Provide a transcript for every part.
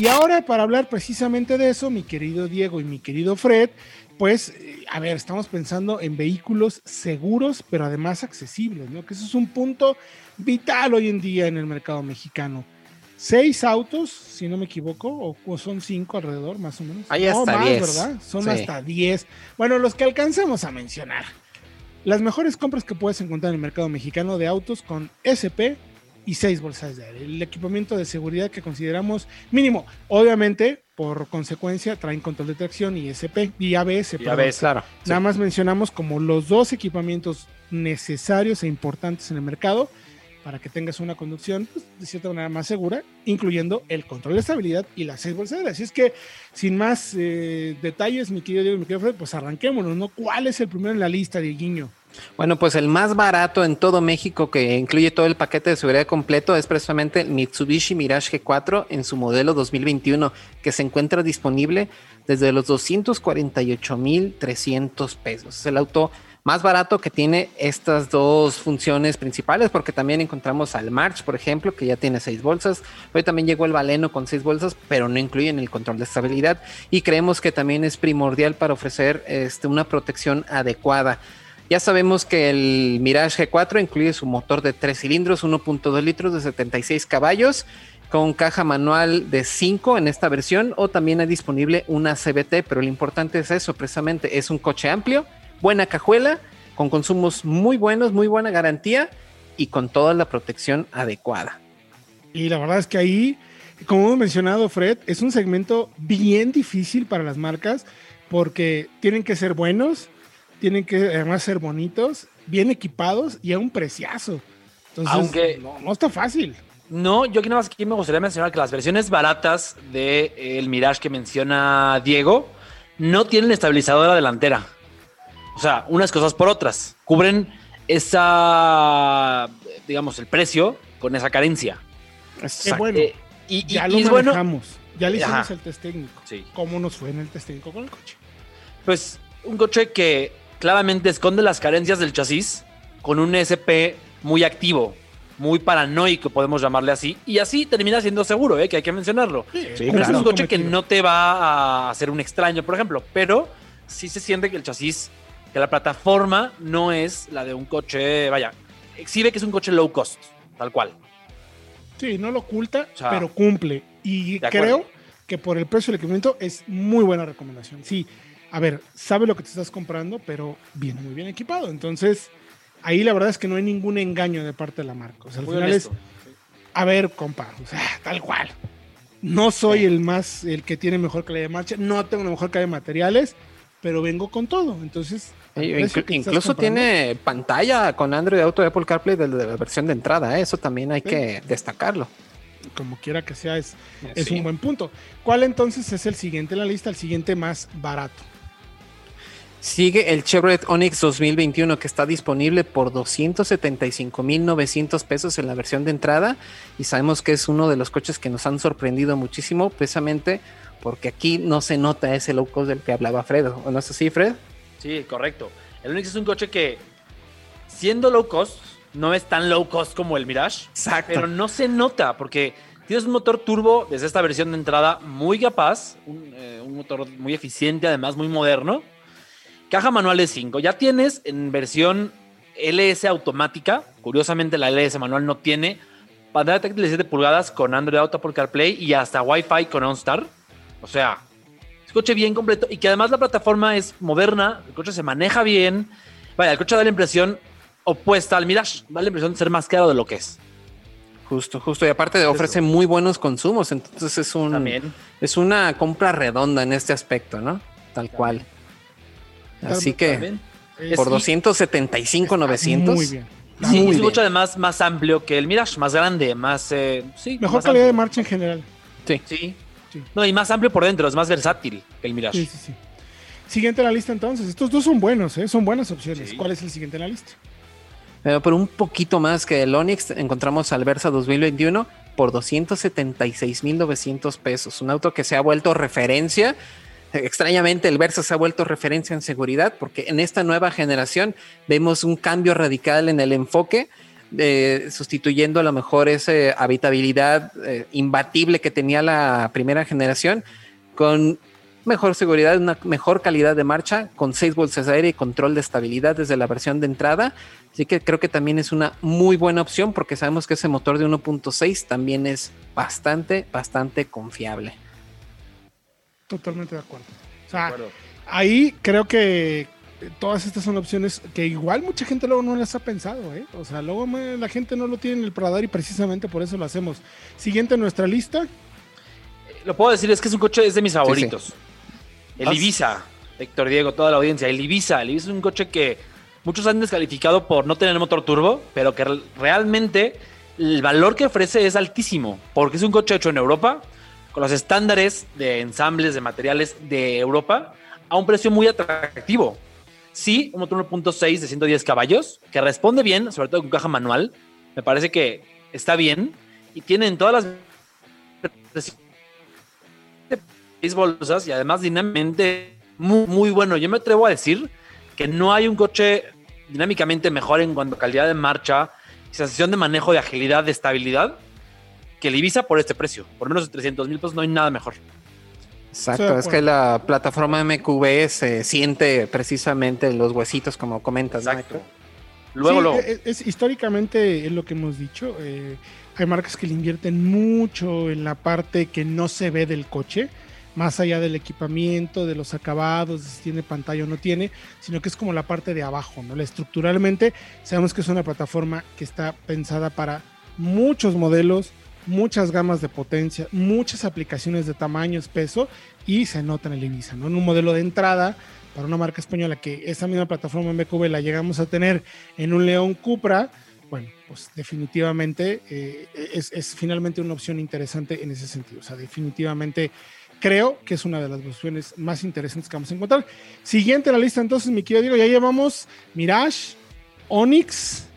Y ahora para hablar precisamente de eso, mi querido Diego y mi querido Fred, pues, eh, a ver, estamos pensando en vehículos seguros, pero además accesibles, ¿no? Que eso es un punto vital hoy en día en el mercado mexicano. Seis autos, si no me equivoco, o, son cinco alrededor, más o menos. Ahí hasta diez. ¿verdad? Son hasta diez. Bueno, los que alcanzamos a mencionar. Las mejores compras que puedes encontrar en el mercado mexicano de autos con SP y seis bolsas de aire. El equipamiento de seguridad que consideramos mínimo. Obviamente, por consecuencia, traen control de tracción y SP y ABS. Y ABS, claro. Nada más mencionamos como los dos equipamientos necesarios e importantes en el mercado para que tengas una conducción pues, de cierta manera más segura, incluyendo el control de estabilidad y las seis bolsas de aire. Así es que, sin más eh, detalles, mi querido Diego mi querido Fred, pues arranquémonos, ¿no? ¿Cuál es el primero en la lista, Dieguiño? Bueno, pues el más barato en todo México que incluye todo el paquete de seguridad completo es precisamente el Mitsubishi Mirage G4 en su modelo 2021 que se encuentra disponible desde los 248.300 pesos. Es el auto más barato que tiene estas dos funciones principales porque también encontramos al March, por ejemplo, que ya tiene seis bolsas. Hoy también llegó el Valeno con seis bolsas, pero no incluyen el control de estabilidad y creemos que también es primordial para ofrecer este, una protección adecuada. Ya sabemos que el Mirage G4 incluye su motor de 3 cilindros, 1.2 litros de 76 caballos, con caja manual de 5 en esta versión, o también hay disponible una CBT, pero lo importante es eso, precisamente, es un coche amplio, buena cajuela, con consumos muy buenos, muy buena garantía y con toda la protección adecuada. Y la verdad es que ahí, como hemos mencionado, Fred, es un segmento bien difícil para las marcas porque tienen que ser buenos, tienen que además ser bonitos, bien equipados y a un preciazo. Entonces, Aunque no, está fácil. No, yo aquí nada más aquí me gustaría mencionar que las versiones baratas del de, Mirage que menciona Diego no tienen estabilizadora delantera. O sea, unas cosas por otras. Cubren esa, digamos, el precio con esa carencia. Qué bueno. Eh, y, ya lo manejamos. Ya le hicimos el test técnico. Sí. ¿Cómo nos fue en el test técnico con el coche? Pues un coche que claramente esconde las carencias del chasis con un SP muy activo, muy paranoico, podemos llamarle así, y así termina siendo seguro, ¿eh? que hay que mencionarlo. Es un coche que no te va a hacer un extraño, por ejemplo, pero sí se siente que el chasis, que la plataforma no es la de un coche, vaya, exhibe que es un coche low cost, tal cual. Sí, no lo oculta, pero cumple. Y creo que por el precio del equipamiento es muy buena recomendación. Sí, a ver, sabe lo que te estás comprando, pero viene muy bien equipado. Entonces, ahí la verdad es que no hay ningún engaño de parte de la marca. O sea, al final es, a ver, compa, o sea, tal cual. No soy el más, el que tiene mejor calidad de marcha, no tengo la mejor calidad de materiales, pero vengo con todo. Entonces, incluso tiene pantalla con Android Auto Apple CarPlay de, la versión de entrada. ¿eh? Eso también hay que destacarlo como quiera que sea, es, es un buen punto. ¿Cuál entonces es el siguiente en la lista, el siguiente más barato? Sigue el Chevrolet Onix 2021 que está disponible por 275.900 pesos en la versión de entrada y sabemos que es uno de los coches que nos han sorprendido muchísimo precisamente porque aquí no se nota ese low cost del que hablaba Fred, ¿o no es así Fred? Sí, correcto. El Onix es un coche que siendo low cost no es tan low cost como el Mirage, Exacto. pero no se nota porque tienes un motor turbo desde esta versión de entrada muy capaz, un, eh, un motor muy eficiente además muy moderno Caja manual de 5. Ya tienes en versión LS automática. Curiosamente, la LS manual no tiene pantalla táctil de 7 pulgadas con Android Auto por CarPlay y hasta Wi-Fi con OnStar. O sea, es coche bien completo y que además la plataforma es moderna. El coche se maneja bien. Vaya, el coche da la impresión opuesta al Mirage. Da la impresión de ser más caro de lo que es. Justo, justo. Y aparte ofrece muy buenos consumos. Entonces es un es una compra redonda en este aspecto, ¿no? Tal cual. Así que por 275, 900. Muy bien. Sí, es coche además más amplio que el Mirage, más grande, más. Eh, sí, Mejor calidad de marcha en general. Sí. sí. No, y más amplio por dentro, es más versátil que el Mirage. Sí, sí, sí. Siguiente en la lista entonces. Estos dos son buenos, ¿eh? son buenas opciones. ¿Cuál es el siguiente en la lista? Pero por un poquito más que el Onix, encontramos al Versa 2021 por 276.900 pesos. Un auto que se ha vuelto referencia Extrañamente el Versa se ha vuelto referencia en seguridad porque en esta nueva generación vemos un cambio radical en el enfoque eh, sustituyendo a lo mejor esa habitabilidad eh, imbatible que tenía la primera generación con mejor seguridad, una mejor calidad de marcha, con seis bolsas de aire y control de estabilidad desde la versión de entrada. Así que creo que también es una muy buena opción porque sabemos que ese motor de 1.6 también es bastante, bastante confiable. Totalmente de acuerdo. O sea, ahí creo que todas estas son opciones que igual mucha gente luego no las ha pensado, ¿eh? O sea, luego la gente no lo tiene en el radar y precisamente por eso lo hacemos. Siguiente en nuestra lista. Lo puedo decir, es que es un coche, es de mis favoritos. El Ibiza, Héctor Diego, toda la audiencia. El Ibiza, el Ibiza es un coche que muchos han descalificado por no tener motor turbo, pero que realmente el valor que ofrece es altísimo, porque es un coche hecho en Europa, con los estándares de ensambles de materiales de Europa, a un precio muy atractivo. Sí, un motor 1.6 de 110 caballos, que responde bien, sobre todo con caja manual. Me parece que está bien y tienen todas las bolsas y además dinámicamente muy, muy bueno. Yo me atrevo a decir que no hay un coche dinámicamente mejor en cuanto a calidad de marcha, sensación de manejo, de agilidad, de estabilidad, que el Ibiza por este precio. Por menos de 300 mil pesos no hay nada mejor. Exacto, es que la plataforma MQB se siente precisamente los huesitos, como comentas. Exacto. Luego, luego. Es, es, históricamente es lo que hemos dicho. Eh, hay marcas que le invierten mucho en la parte que no se ve del coche más allá del equipamiento, de los acabados, de si tiene pantalla o no tiene, sino que es como la parte de abajo, ¿no? Estructuralmente sabemos que es una plataforma que está pensada para muchos modelos, muchas gamas de potencia, muchas aplicaciones de tamaños, peso y se nota en el Ibiza, ¿no? En un modelo de entrada para una marca española que esa misma plataforma MQB la llegamos a tener en un León Cupra, bueno, pues definitivamente eh, es, es, finalmente una opción interesante en ese sentido. O sea, definitivamente creo que es una de las opciones más interesantes que vamos a encontrar. Siguiente en la lista, entonces, mi querido Diego, ya llevamos Mirage, Onyx,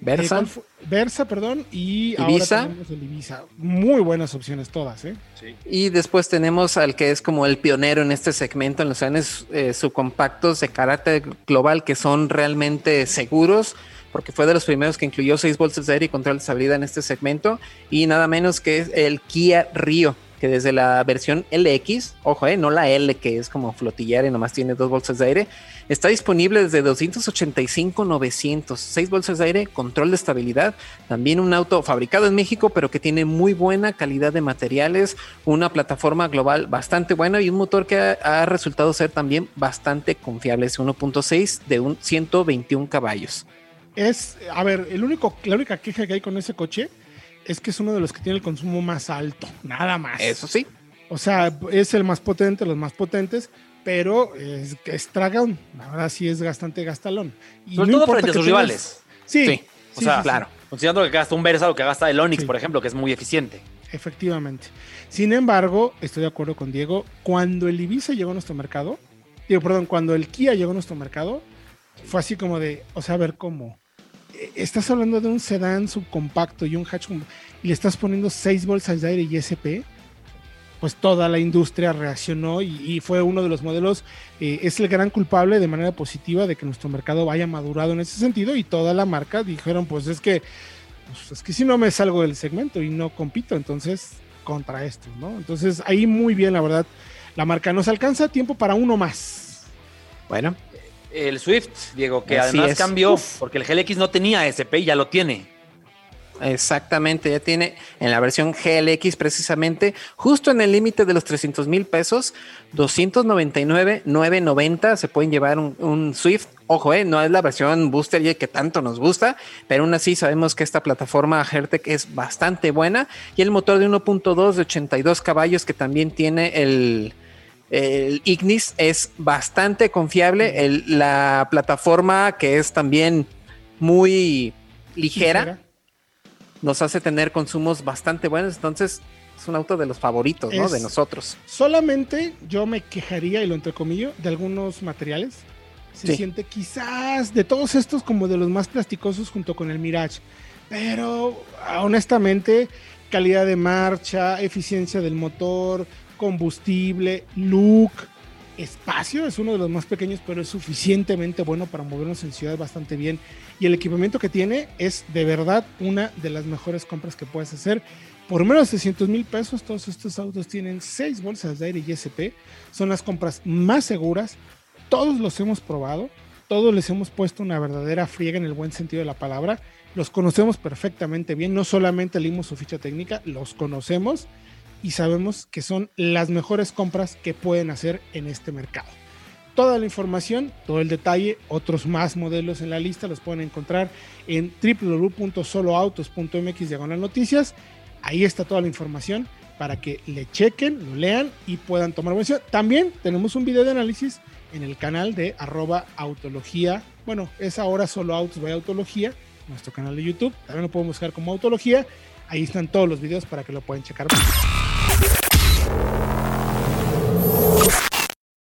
Versa, eh, Versa, perdón, y Ibiza. ahora tenemos el Ibiza. Muy buenas opciones todas, ¿eh? Sí. Y después tenemos al que es como el pionero en este segmento en los años eh, subcompactos de carácter global que son realmente seguros porque fue de los primeros que incluyó seis bolsas de aire y control de estabilidad en este segmento y nada menos que es el Kia Rio que desde la versión LX, ojo, eh, no la L que es como flotillar y nomás tiene dos bolsas de aire, está disponible desde 285 900, seis bolsas de aire, control de estabilidad, también un auto fabricado en México pero que tiene muy buena calidad de materiales, una plataforma global bastante buena y un motor que ha, ha resultado ser también bastante confiable, es 1.6 de un 121 caballos. Es, a ver, el único, la única queja que hay con ese coche es que es uno de los que tiene el consumo más alto, nada más. Eso sí. O sea, es el más potente, los más potentes, pero es, es tragón. La verdad sí es bastante gastalón. Y Sobre no todo frente a sus rivales. Sí, sí. O sea, claro. Considerando que gasta un Versa lo que gasta el Onix, por ejemplo, que es muy eficiente. Efectivamente. Sin embargo, estoy de acuerdo con Diego. Cuando el Ibiza llegó a nuestro mercado, digo, perdón, cuando el Kia llegó a nuestro mercado, fue así como de, o sea, a ver cómo estás hablando de un sedán subcompacto y un hatch y le estás poniendo seis bolsas de aire y SP, pues toda la industria reaccionó y, fue uno de los modelos, eh, es el gran culpable de manera positiva de que nuestro mercado vaya madurado en ese sentido y toda la marca dijeron, pues es que, pues es que si no me salgo del segmento y no compito, entonces contra esto, ¿no? Entonces ahí muy bien, la verdad, la marca nos alcanza tiempo para uno más. Bueno, el Swift, Diego, que además cambió porque el GLX no tenía SP y ya lo tiene. Exactamente, ya tiene en la versión GLX precisamente, justo en el límite de los 300 mil pesos, 299, 990 se pueden llevar un, Swift. Ojo, eh, no es la versión Booster que tanto nos gusta, pero aún así sabemos que esta plataforma Hertec es bastante buena y el motor de 1.2 de 82 caballos que también tiene el, el Ignis es bastante confiable. la plataforma que es también muy ligera, nos hace tener consumos bastante buenos. Entonces es un auto de los favoritos ¿no? de nosotros. Solamente yo me quejaría, y lo entrecomillo, de algunos materiales. Se siente quizás de todos estos como de los más plasticosos junto con el Mirage. Pero honestamente, calidad de marcha, eficiencia del motor, combustible, look, espacio, es uno de los más pequeños, pero es suficientemente bueno para movernos en ciudad bastante bien. Y el equipamiento que tiene es de verdad una de las mejores compras que puedes hacer. Por menos de 600 mil pesos, todos estos autos tienen seis bolsas de aire y SP. Son las compras más seguras. Todos los hemos probado. Todos les hemos puesto una verdadera friega en el buen sentido de la palabra. Los conocemos perfectamente bien. No solamente leímos su ficha técnica, los conocemos y sabemos que son las mejores compras que pueden hacer en este mercado. Toda la información, todo el detalle, otros más modelos en la lista los pueden encontrar en www.soloautos.mx diagonal noticias. Ahí está toda la información para que le chequen, lo lean y puedan tomar buena También tenemos un video de análisis en el canal de arroba autología. Bueno, es ahora solo autos by autología, nuestro canal de YouTube. También lo pueden buscar como autología. Ahí están todos los videos para que lo puedan checar.